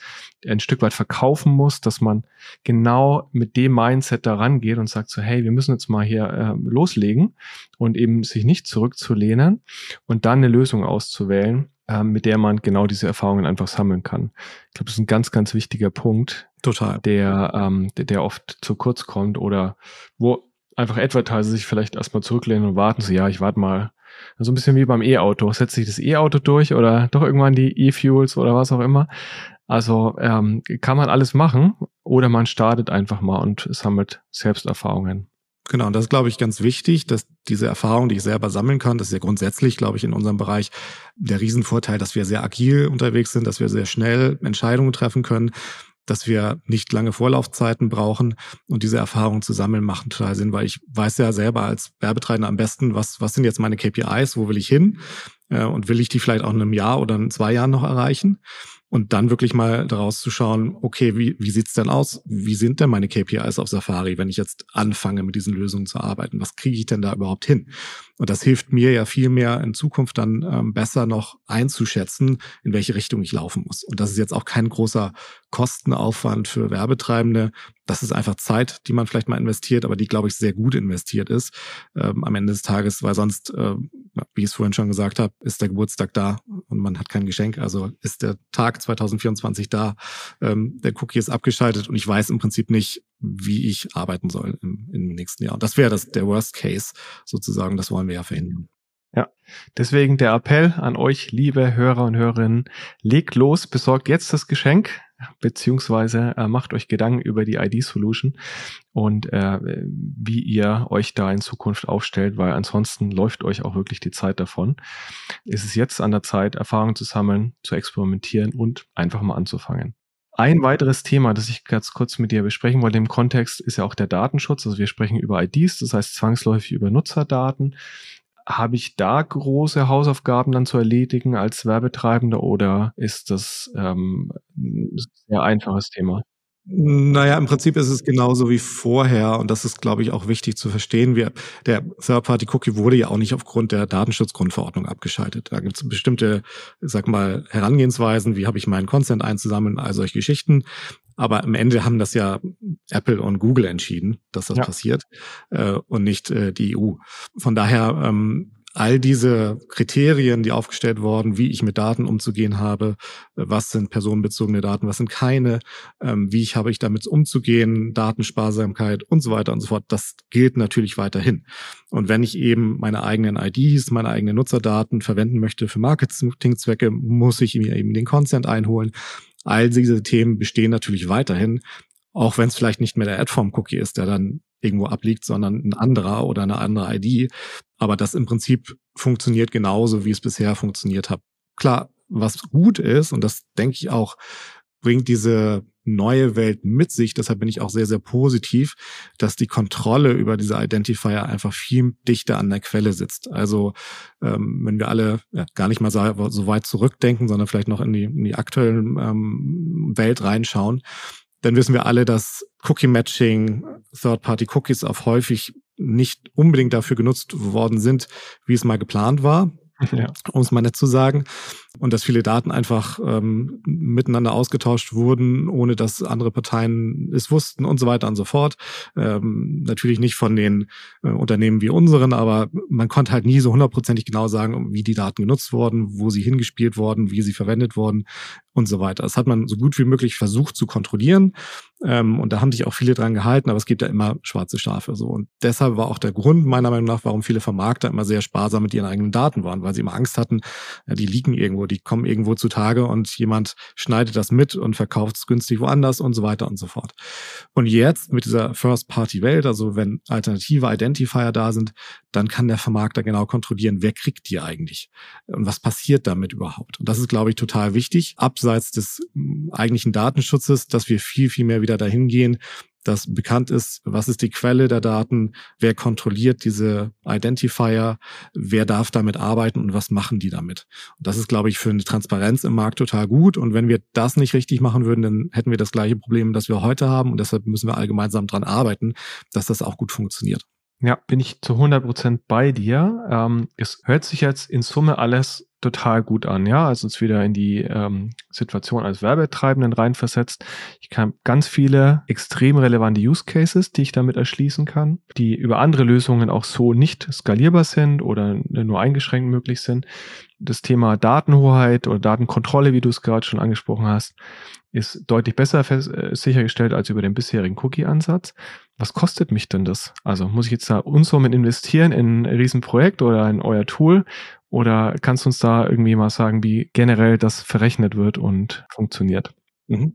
S1: ein Stück weit verkaufen muss, dass man genau mit dem Mindset da rangeht und sagt so, hey, wir müssen jetzt mal hier äh, loslegen und eben sich nicht zurückzulehnen und dann eine Lösung auszuwählen, mit der man genau diese Erfahrungen einfach sammeln kann. Ich glaube, das ist ein ganz, ganz wichtiger Punkt.
S2: Total.
S1: Der, ähm, der, der oft zu kurz kommt oder wo einfach Advertiser sich vielleicht erstmal zurücklehnen und warten so, ja, ich warte mal. So ein bisschen wie beim E-Auto. Setzt sich das E-Auto durch oder doch irgendwann die E-Fuels oder was auch immer. Also ähm, kann man alles machen oder man startet einfach mal und sammelt Selbsterfahrungen.
S2: Genau, und das ist, glaube ich, ganz wichtig, dass diese Erfahrung, die ich selber sammeln kann, das ist ja grundsätzlich, glaube ich, in unserem Bereich der Riesenvorteil, dass wir sehr agil unterwegs sind, dass wir sehr schnell Entscheidungen treffen können, dass wir nicht lange Vorlaufzeiten brauchen. Und diese Erfahrungen zu sammeln machen total Sinn, weil ich weiß ja selber als Werbetreibender am besten, was, was sind jetzt meine KPIs, wo will ich hin? Äh, und will ich die vielleicht auch in einem Jahr oder in zwei Jahren noch erreichen und dann wirklich mal daraus zu schauen, okay, wie, wie sieht's denn aus? Wie sind denn meine KPIs auf Safari, wenn ich jetzt anfange, mit diesen Lösungen zu arbeiten? Was kriege ich denn da überhaupt hin? Und das hilft mir ja viel mehr in Zukunft dann ähm, besser noch einzuschätzen, in welche Richtung ich laufen muss. Und das ist jetzt auch kein großer Kostenaufwand für Werbetreibende. Das ist einfach Zeit, die man vielleicht mal investiert, aber die, glaube ich, sehr gut investiert ist ähm, am Ende des Tages, weil sonst, äh, wie ich es vorhin schon gesagt habe, ist der Geburtstag da und man hat kein Geschenk. Also ist der Tag 2024 da, ähm, der Cookie ist abgeschaltet und ich weiß im Prinzip nicht, wie ich arbeiten soll im, im nächsten Jahr. Und das wäre das der Worst Case sozusagen. Das wollen wir ja verhindern.
S1: Ja, deswegen der Appell an euch, liebe Hörer und Hörerinnen, legt los, besorgt jetzt das Geschenk, beziehungsweise äh, macht euch Gedanken über die ID-Solution und äh, wie ihr euch da in Zukunft aufstellt, weil ansonsten läuft euch auch wirklich die Zeit davon. Es ist jetzt an der Zeit, Erfahrungen zu sammeln, zu experimentieren und einfach mal anzufangen. Ein weiteres Thema, das ich ganz kurz mit dir besprechen wollte im Kontext, ist ja auch der Datenschutz. Also wir sprechen über IDs, das heißt zwangsläufig über Nutzerdaten. Habe ich da große Hausaufgaben dann zu erledigen als Werbetreibender oder ist das ähm, ein sehr einfaches Thema?
S2: Naja, im Prinzip ist es genauso wie vorher und das ist, glaube ich, auch wichtig zu verstehen. Wir, der Third-Party-Cookie wurde ja auch nicht aufgrund der Datenschutzgrundverordnung abgeschaltet. Da gibt es bestimmte, sag mal, Herangehensweisen, wie habe ich meinen Consent einzusammeln, all solche Geschichten. Aber am Ende haben das ja Apple und Google entschieden, dass das ja. passiert äh, und nicht äh, die EU. Von daher ähm, all diese Kriterien, die aufgestellt wurden, wie ich mit Daten umzugehen habe, was sind personenbezogene Daten, was sind keine, ähm, wie ich habe ich damit umzugehen, Datensparsamkeit und so weiter und so fort, das gilt natürlich weiterhin. Und wenn ich eben meine eigenen IDs, meine eigenen Nutzerdaten verwenden möchte für Marketingzwecke, muss ich mir eben den Consent einholen. All diese Themen bestehen natürlich weiterhin, auch wenn es vielleicht nicht mehr der Adform-Cookie ist, der dann irgendwo abliegt, sondern ein anderer oder eine andere ID. Aber das im Prinzip funktioniert genauso, wie es bisher funktioniert hat. Klar, was gut ist, und das denke ich auch, bringt diese neue Welt mit sich. Deshalb bin ich auch sehr, sehr positiv, dass die Kontrolle über diese Identifier einfach viel dichter an der Quelle sitzt. Also ähm, wenn wir alle ja, gar nicht mal so, weit zurückdenken, sondern vielleicht noch in die, in die aktuelle ähm, Welt reinschauen, dann wissen wir alle, dass Cookie-Matching, Third-Party-Cookies auf häufig nicht unbedingt dafür genutzt worden sind, wie es mal geplant war. Ja. um es mal nett zu sagen und dass viele Daten einfach ähm, miteinander ausgetauscht wurden, ohne dass andere Parteien es wussten und so weiter und so fort. Ähm, natürlich nicht von den äh, Unternehmen wie unseren, aber man konnte halt nie so hundertprozentig genau sagen, wie die Daten genutzt wurden, wo sie hingespielt wurden, wie sie verwendet wurden und so weiter. Das hat man so gut wie möglich versucht zu kontrollieren ähm, und da haben sich auch viele dran gehalten, aber es gibt ja immer schwarze Schafe so und deshalb war auch der Grund meiner Meinung nach, warum viele Vermarkter immer sehr sparsam mit ihren eigenen Daten waren, weil sie immer Angst hatten, ja, die liegen irgendwo die kommen irgendwo zutage und jemand schneidet das mit und verkauft es günstig woanders und so weiter und so fort. Und jetzt mit dieser First-Party-Welt, also wenn alternative Identifier da sind, dann kann der Vermarkter genau kontrollieren, wer kriegt die eigentlich und was passiert damit überhaupt. Und das ist, glaube ich, total wichtig, abseits des eigentlichen Datenschutzes, dass wir viel, viel mehr wieder dahin gehen, dass bekannt ist, was ist die Quelle der Daten, wer kontrolliert diese Identifier, wer darf damit arbeiten und was machen die damit. Und das ist, glaube ich, für eine Transparenz im Markt total gut. Und wenn wir das nicht richtig machen würden, dann hätten wir das gleiche Problem, das wir heute haben. Und deshalb müssen wir allgemeinsam dran arbeiten, dass das auch gut funktioniert.
S1: Ja, bin ich zu 100 Prozent bei dir. Ähm, es hört sich jetzt in Summe alles total gut an, ja, also uns wieder in die ähm, Situation als Werbetreibenden reinversetzt. Ich kann ganz viele extrem relevante Use Cases, die ich damit erschließen kann, die über andere Lösungen auch so nicht skalierbar sind oder nur eingeschränkt möglich sind. Das Thema Datenhoheit oder Datenkontrolle, wie du es gerade schon angesprochen hast, ist deutlich besser äh, sichergestellt als über den bisherigen Cookie-Ansatz. Was kostet mich denn das? Also muss ich jetzt da Unsummen investieren in ein Riesenprojekt oder in euer Tool? Oder kannst du uns da irgendwie mal sagen, wie generell das verrechnet wird und funktioniert?
S2: Mhm.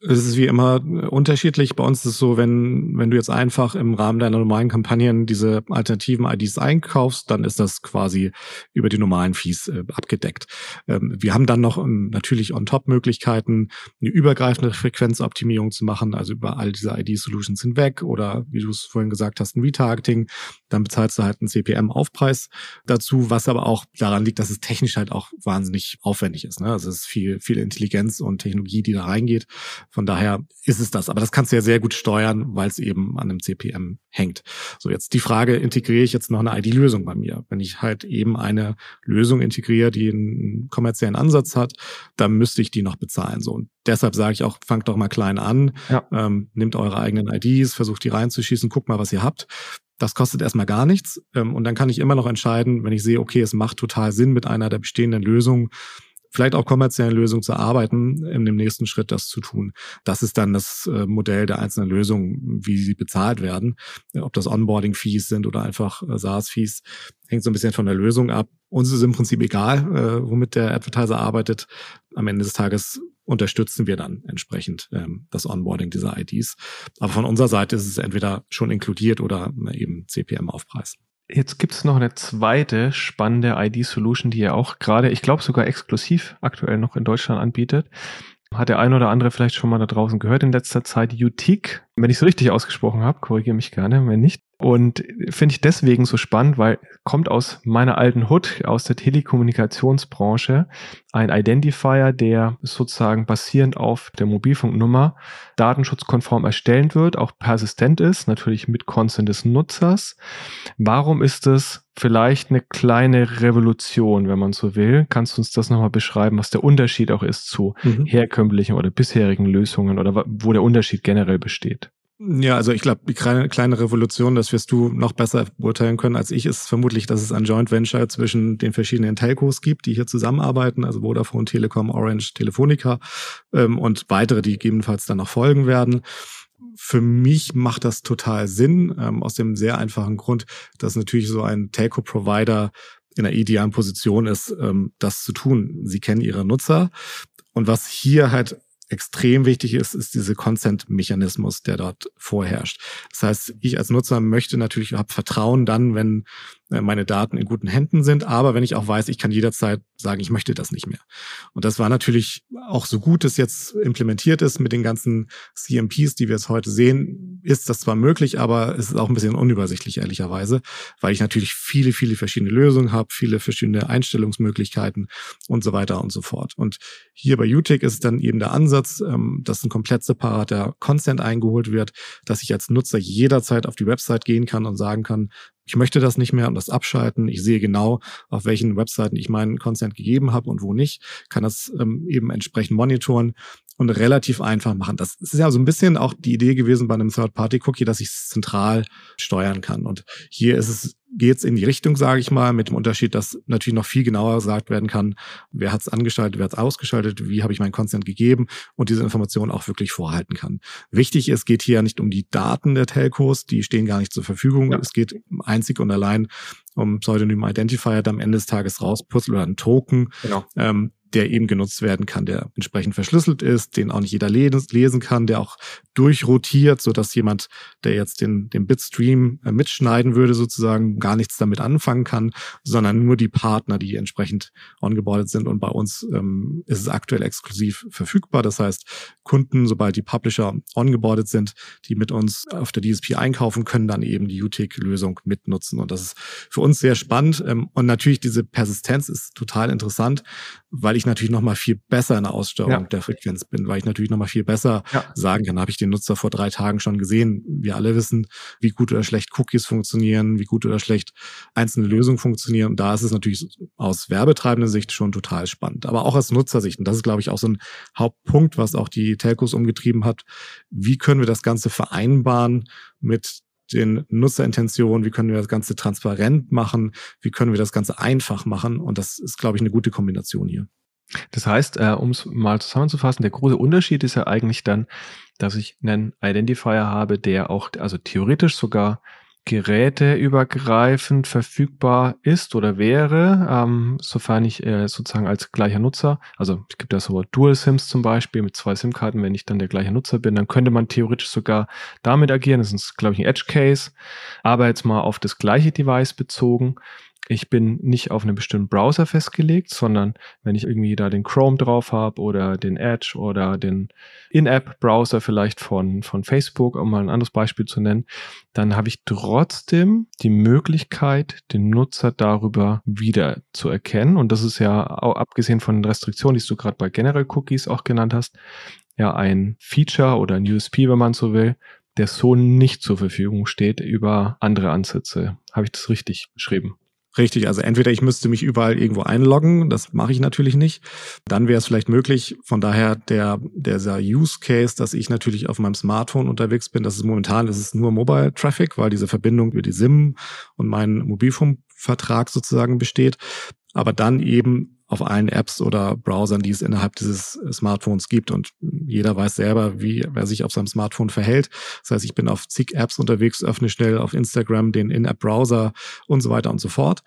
S2: Es ist wie immer unterschiedlich. Bei uns ist es so, wenn, wenn du jetzt einfach im Rahmen deiner normalen Kampagnen diese alternativen IDs einkaufst, dann ist das quasi über die normalen Fees äh, abgedeckt. Ähm, wir haben dann noch ähm, natürlich on top Möglichkeiten, eine übergreifende Frequenzoptimierung zu machen, also über all diese ID-Solutions hinweg oder wie du es vorhin gesagt hast, ein Retargeting. Dann bezahlst du halt einen CPM-Aufpreis dazu, was aber auch daran liegt, dass es technisch halt auch wahnsinnig aufwendig ist. Ne? Also es ist viel, viel Intelligenz und Technologie, die da reingeht. Von daher ist es das. Aber das kannst du ja sehr gut steuern, weil es eben an einem CPM hängt. So, jetzt die Frage, integriere ich jetzt noch eine ID-Lösung bei mir? Wenn ich halt eben eine Lösung integriere, die einen kommerziellen Ansatz hat, dann müsste ich die noch bezahlen. So, und deshalb sage ich auch, fangt doch mal klein an, ja. ähm, nehmt eure eigenen IDs, versucht die reinzuschießen, guckt mal, was ihr habt. Das kostet erstmal gar nichts. Ähm, und dann kann ich immer noch entscheiden, wenn ich sehe, okay, es macht total Sinn mit einer der bestehenden Lösungen, vielleicht auch kommerziellen Lösungen zu arbeiten, in dem nächsten Schritt das zu tun. Das ist dann das äh, Modell der einzelnen Lösungen, wie sie bezahlt werden. Ob das Onboarding-Fees sind oder einfach äh, SaaS-Fees, hängt so ein bisschen von der Lösung ab. Uns ist im Prinzip egal, äh, womit der Advertiser arbeitet. Am Ende des Tages unterstützen wir dann entsprechend ähm, das Onboarding dieser IDs. Aber von unserer Seite ist es entweder schon inkludiert oder eben CPM-Aufpreis.
S1: Jetzt gibt es noch eine zweite spannende ID-Solution, die ihr auch gerade, ich glaube sogar exklusiv aktuell noch in Deutschland anbietet. Hat der ein oder andere vielleicht schon mal da draußen gehört in letzter Zeit. Utik, wenn ich es richtig ausgesprochen habe, korrigiere mich gerne, wenn nicht. Und finde ich deswegen so spannend, weil kommt aus meiner alten Hut, aus der Telekommunikationsbranche, ein Identifier, der sozusagen basierend auf der Mobilfunknummer datenschutzkonform erstellen wird, auch persistent ist, natürlich mit Consent des Nutzers. Warum ist es vielleicht eine kleine Revolution, wenn man so will? Kannst du uns das nochmal beschreiben, was der Unterschied auch ist zu mhm. herkömmlichen oder bisherigen Lösungen oder wo der Unterschied generell besteht?
S2: Ja, also ich glaube, die kleine, kleine Revolution, das wirst du noch besser beurteilen können als ich, ist vermutlich, dass es ein Joint Venture zwischen den verschiedenen Telcos gibt, die hier zusammenarbeiten, also Vodafone, Telekom, Orange, Telefonica ähm, und weitere, die gegebenenfalls dann noch folgen werden. Für mich macht das total Sinn, ähm, aus dem sehr einfachen Grund, dass natürlich so ein Telco-Provider in einer idealen Position ist, ähm, das zu tun. Sie kennen ihre Nutzer. Und was hier halt extrem wichtig ist, ist diese Consent-Mechanismus, der dort vorherrscht. Das heißt, ich als Nutzer möchte natürlich, habe Vertrauen dann, wenn meine Daten in guten Händen sind, aber wenn ich auch weiß, ich kann jederzeit sagen, ich möchte das nicht mehr. Und das war natürlich auch so gut es jetzt implementiert ist mit den ganzen CMPs, die wir jetzt heute sehen, ist das zwar möglich, aber es ist auch ein bisschen unübersichtlich, ehrlicherweise, weil ich natürlich viele, viele verschiedene Lösungen habe, viele verschiedene Einstellungsmöglichkeiten und so weiter und so fort. Und hier bei UTIC ist dann eben der Ansatz, ähm, dass ein komplett separater Consent eingeholt wird, dass ich als Nutzer jederzeit auf die Website gehen kann und sagen kann, ich möchte das nicht mehr und das abschalten. Ich sehe genau, auf welchen Webseiten ich meinen Consent gegeben habe und wo nicht, kann das ähm, eben entsprechend monitoren und relativ einfach machen. Das ist ja so ein bisschen auch die Idee gewesen bei einem Third-Party-Cookie, dass ich es zentral steuern kann. Und hier ist es geht es in die Richtung, sage ich mal, mit dem Unterschied, dass natürlich noch viel genauer gesagt werden kann, wer hat es angeschaltet, wer hat es ausgeschaltet, wie habe ich meinen Consent gegeben und diese Informationen auch wirklich vorhalten kann. Wichtig ist, geht hier nicht um die Daten der Telcos, die stehen gar nicht zur Verfügung. Ja. Es geht einzig und allein um Pseudonym Identifier, der am Ende des Tages rausputzelt oder ein Token, genau. ähm, der eben genutzt werden kann, der entsprechend verschlüsselt ist, den auch nicht jeder lesen kann, der auch durchrotiert, so dass jemand, der jetzt den, den Bitstream äh, mitschneiden würde, sozusagen gar nichts damit anfangen kann, sondern nur die Partner, die entsprechend ongeboardet sind. Und bei uns ähm, ist es aktuell exklusiv verfügbar. Das heißt, Kunden, sobald die Publisher ongeboardet sind, die mit uns auf der DSP einkaufen, können dann eben die UTIC-Lösung mitnutzen. Und das ist für uns sehr spannend. Ähm, und natürlich diese Persistenz ist total interessant, weil ich natürlich nochmal viel besser in der Aussteuerung ja. der Frequenz bin, weil ich natürlich nochmal viel besser ja. sagen kann, habe ich den Nutzer vor drei Tagen schon gesehen. Wir alle wissen, wie gut oder schlecht Cookies funktionieren, wie gut oder schlecht einzelne Lösungen funktionieren. Und da ist es natürlich aus werbetreibender Sicht schon total spannend, aber auch aus Nutzersicht. Und das ist, glaube ich, auch so ein Hauptpunkt, was auch die Telcos umgetrieben hat. Wie können wir das Ganze vereinbaren mit den Nutzerintentionen, wie können wir das Ganze transparent machen, wie können wir das Ganze einfach machen. Und das ist, glaube ich, eine gute Kombination hier.
S1: Das heißt, äh, um es mal zusammenzufassen, der große Unterschied ist ja eigentlich dann, dass ich einen Identifier habe, der auch, also theoretisch sogar geräteübergreifend verfügbar ist oder wäre, ähm, sofern ich äh, sozusagen als gleicher Nutzer, also es gibt ja so Dual SIMs zum Beispiel mit zwei SIM-Karten, wenn ich dann der gleiche Nutzer bin, dann könnte man theoretisch sogar damit agieren. Das ist, glaube ich, ein Edge-Case, aber jetzt mal auf das gleiche Device bezogen ich bin nicht auf einen bestimmten Browser festgelegt, sondern wenn ich irgendwie da den Chrome drauf habe oder den Edge oder den In-App-Browser vielleicht von, von Facebook, um mal ein anderes Beispiel zu nennen, dann habe ich trotzdem die Möglichkeit, den Nutzer darüber wieder zu erkennen. Und das ist ja auch abgesehen von den Restriktionen, die du gerade bei General Cookies auch genannt hast, ja ein Feature oder ein USP, wenn man so will, der so nicht zur Verfügung steht über andere Ansätze. Habe ich das richtig beschrieben?
S2: Richtig, also entweder ich müsste mich überall irgendwo einloggen, das mache ich natürlich nicht. Dann wäre es vielleicht möglich, von daher der dieser Use Case, dass ich natürlich auf meinem Smartphone unterwegs bin, das ist momentan das ist nur Mobile Traffic, weil diese Verbindung über die SIM und meinen Mobilfunkvertrag sozusagen besteht, aber dann eben auf allen Apps oder Browsern, die es innerhalb dieses Smartphones gibt. Und jeder weiß selber, wie wer sich auf seinem Smartphone verhält. Das heißt, ich bin auf zig Apps unterwegs, öffne schnell auf Instagram den In-App-Browser und so weiter und so fort.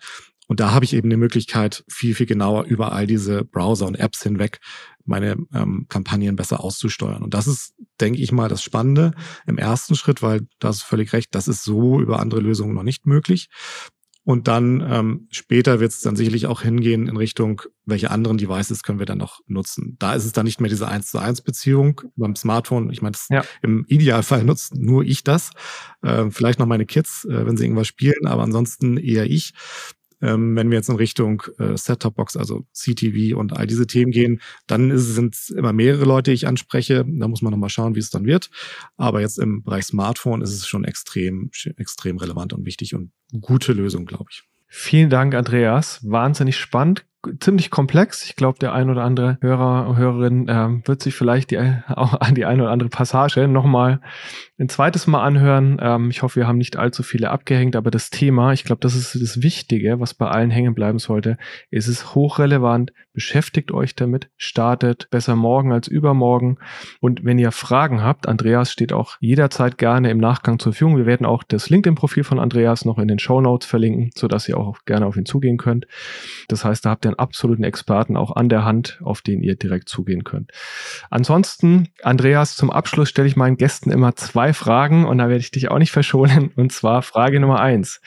S2: Und da habe ich eben die Möglichkeit, viel, viel genauer über all diese Browser und Apps hinweg meine ähm, Kampagnen besser auszusteuern. Und das ist, denke ich mal, das Spannende im ersten Schritt, weil da hast du völlig recht, das ist so über andere Lösungen noch nicht möglich. Und dann ähm, später wird es dann sicherlich auch hingehen in Richtung, welche anderen Devices können wir dann noch nutzen. Da ist es dann nicht mehr diese 1 zu 1 Beziehung beim Smartphone. Ich meine, ja. im Idealfall nutzt nur ich das. Äh, vielleicht noch meine Kids, äh, wenn sie irgendwas spielen, aber ansonsten eher ich. Ähm, wenn wir jetzt in Richtung äh, Set-Top-Box, also CTV und all diese Themen gehen, dann sind es immer mehrere Leute, die ich anspreche. Da muss man nochmal schauen, wie es dann wird. Aber jetzt im Bereich Smartphone ist es schon extrem, extrem relevant und wichtig und gute Lösung, glaube ich.
S1: Vielen Dank, Andreas. Wahnsinnig spannend ziemlich komplex. Ich glaube, der ein oder andere Hörer, Hörerin äh, wird sich vielleicht die, auch an die eine oder andere Passage nochmal ein zweites Mal anhören. Ähm, ich hoffe, wir haben nicht allzu viele abgehängt, aber das Thema, ich glaube, das ist das Wichtige, was bei allen hängen bleiben sollte. Es ist hochrelevant. Beschäftigt euch damit, startet besser morgen als übermorgen. Und wenn ihr Fragen habt, Andreas steht auch jederzeit gerne im Nachgang zur Verfügung. Wir werden auch das LinkedIn-Profil von Andreas noch in den Show Notes verlinken, sodass ihr auch gerne auf ihn zugehen könnt. Das heißt, da habt ihr einen absoluten Experten auch an der Hand, auf den ihr direkt zugehen könnt. Ansonsten, Andreas, zum Abschluss stelle ich meinen Gästen immer zwei Fragen und da werde ich dich auch nicht verschonen. Und zwar Frage Nummer eins.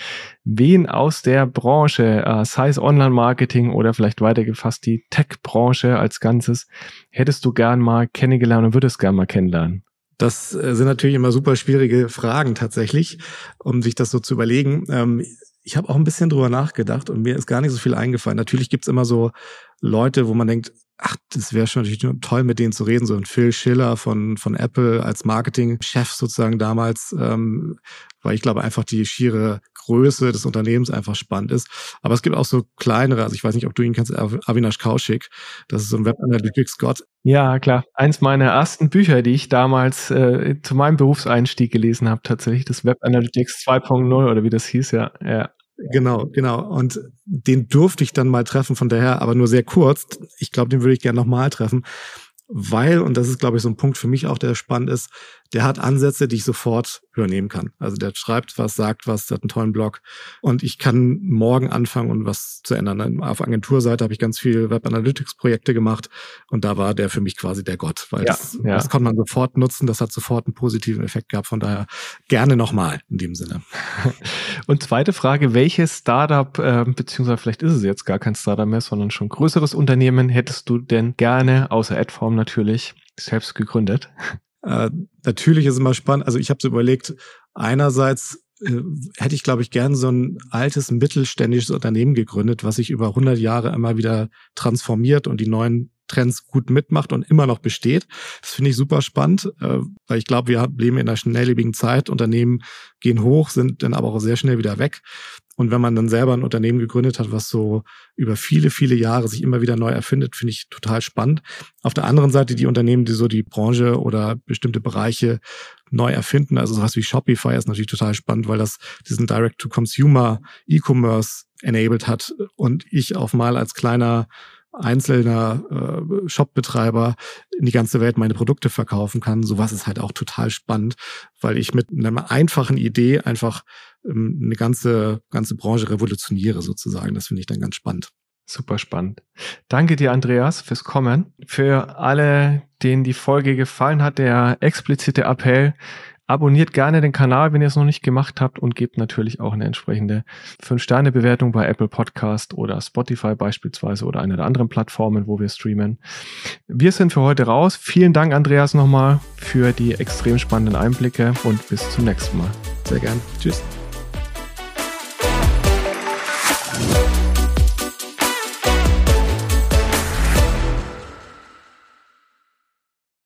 S1: Wen aus der Branche, äh, sei es Online-Marketing oder vielleicht weitergefasst die Tech-Branche als Ganzes, hättest du gern mal kennengelernt und würdest gern mal kennenlernen?
S2: Das äh, sind natürlich immer super schwierige Fragen tatsächlich, um sich das so zu überlegen. Ähm, ich habe auch ein bisschen drüber nachgedacht und mir ist gar nicht so viel eingefallen. Natürlich gibt's immer so Leute, wo man denkt, ach, das wäre schon natürlich toll, mit denen zu reden. So ein Phil Schiller von, von Apple als Marketingchef sozusagen damals, ähm, weil ich glaube einfach die schiere Größe des Unternehmens einfach spannend ist. Aber es gibt auch so kleinere, also ich weiß nicht, ob du ihn kennst, Avinash Kaushik. Das ist so ein Web Analytics Gott.
S1: Ja, klar. Eins meiner ersten Bücher, die ich damals äh, zu meinem Berufseinstieg gelesen habe, tatsächlich, das Web Analytics 2.0 oder wie das hieß, ja. ja.
S2: Genau, genau. Und den durfte ich dann mal treffen, von daher aber nur sehr kurz. Ich glaube, den würde ich gerne nochmal treffen weil, und das ist, glaube ich, so ein Punkt für mich auch, der spannend ist, der hat Ansätze, die ich sofort übernehmen kann. Also der schreibt was, sagt was, der hat einen tollen Blog und ich kann morgen anfangen und was zu ändern. Auf Agenturseite habe ich ganz viel Web Analytics Projekte gemacht und da war der für mich quasi der Gott, weil ja, das, ja. das konnte man sofort nutzen, das hat sofort einen positiven Effekt gehabt. Von daher gerne nochmal in dem Sinne.
S1: Und zweite Frage, welches Startup, äh, beziehungsweise vielleicht ist es jetzt gar kein Startup mehr, sondern schon größeres Unternehmen hättest du denn gerne, außer Adform natürlich, selbst gegründet?
S2: Äh, natürlich ist es immer spannend. Also ich habe so überlegt, einerseits äh, hätte ich, glaube ich, gern so ein altes mittelständisches Unternehmen gegründet, was sich über 100 Jahre immer wieder transformiert und die neuen Trends gut mitmacht und immer noch besteht. Das finde ich super spannend, äh, weil ich glaube, wir leben in einer schnelllebigen Zeit. Unternehmen gehen hoch, sind dann aber auch sehr schnell wieder weg. Und wenn man dann selber ein Unternehmen gegründet hat, was so über viele, viele Jahre sich immer wieder neu erfindet, finde ich total spannend. Auf der anderen Seite die Unternehmen, die so die Branche oder bestimmte Bereiche neu erfinden, also sowas wie Shopify ist natürlich total spannend, weil das diesen Direct-to-Consumer E-Commerce enabled hat und ich auch mal als kleiner einzelner äh, Shopbetreiber in die ganze Welt meine Produkte verkaufen kann. Sowas ist halt auch total spannend, weil ich mit einer einfachen Idee einfach ähm, eine ganze, ganze Branche revolutioniere sozusagen. Das finde ich dann ganz spannend.
S1: Super spannend. Danke dir, Andreas, fürs Kommen. Für alle, denen die Folge gefallen hat, der explizite Appell, Abonniert gerne den Kanal, wenn ihr es noch nicht gemacht habt und gebt natürlich auch eine entsprechende 5-Sterne-Bewertung bei Apple Podcast oder Spotify beispielsweise oder einer der anderen Plattformen, wo wir streamen. Wir sind für heute raus. Vielen Dank, Andreas, nochmal für die extrem spannenden Einblicke und bis zum nächsten Mal.
S2: Sehr gern. Tschüss.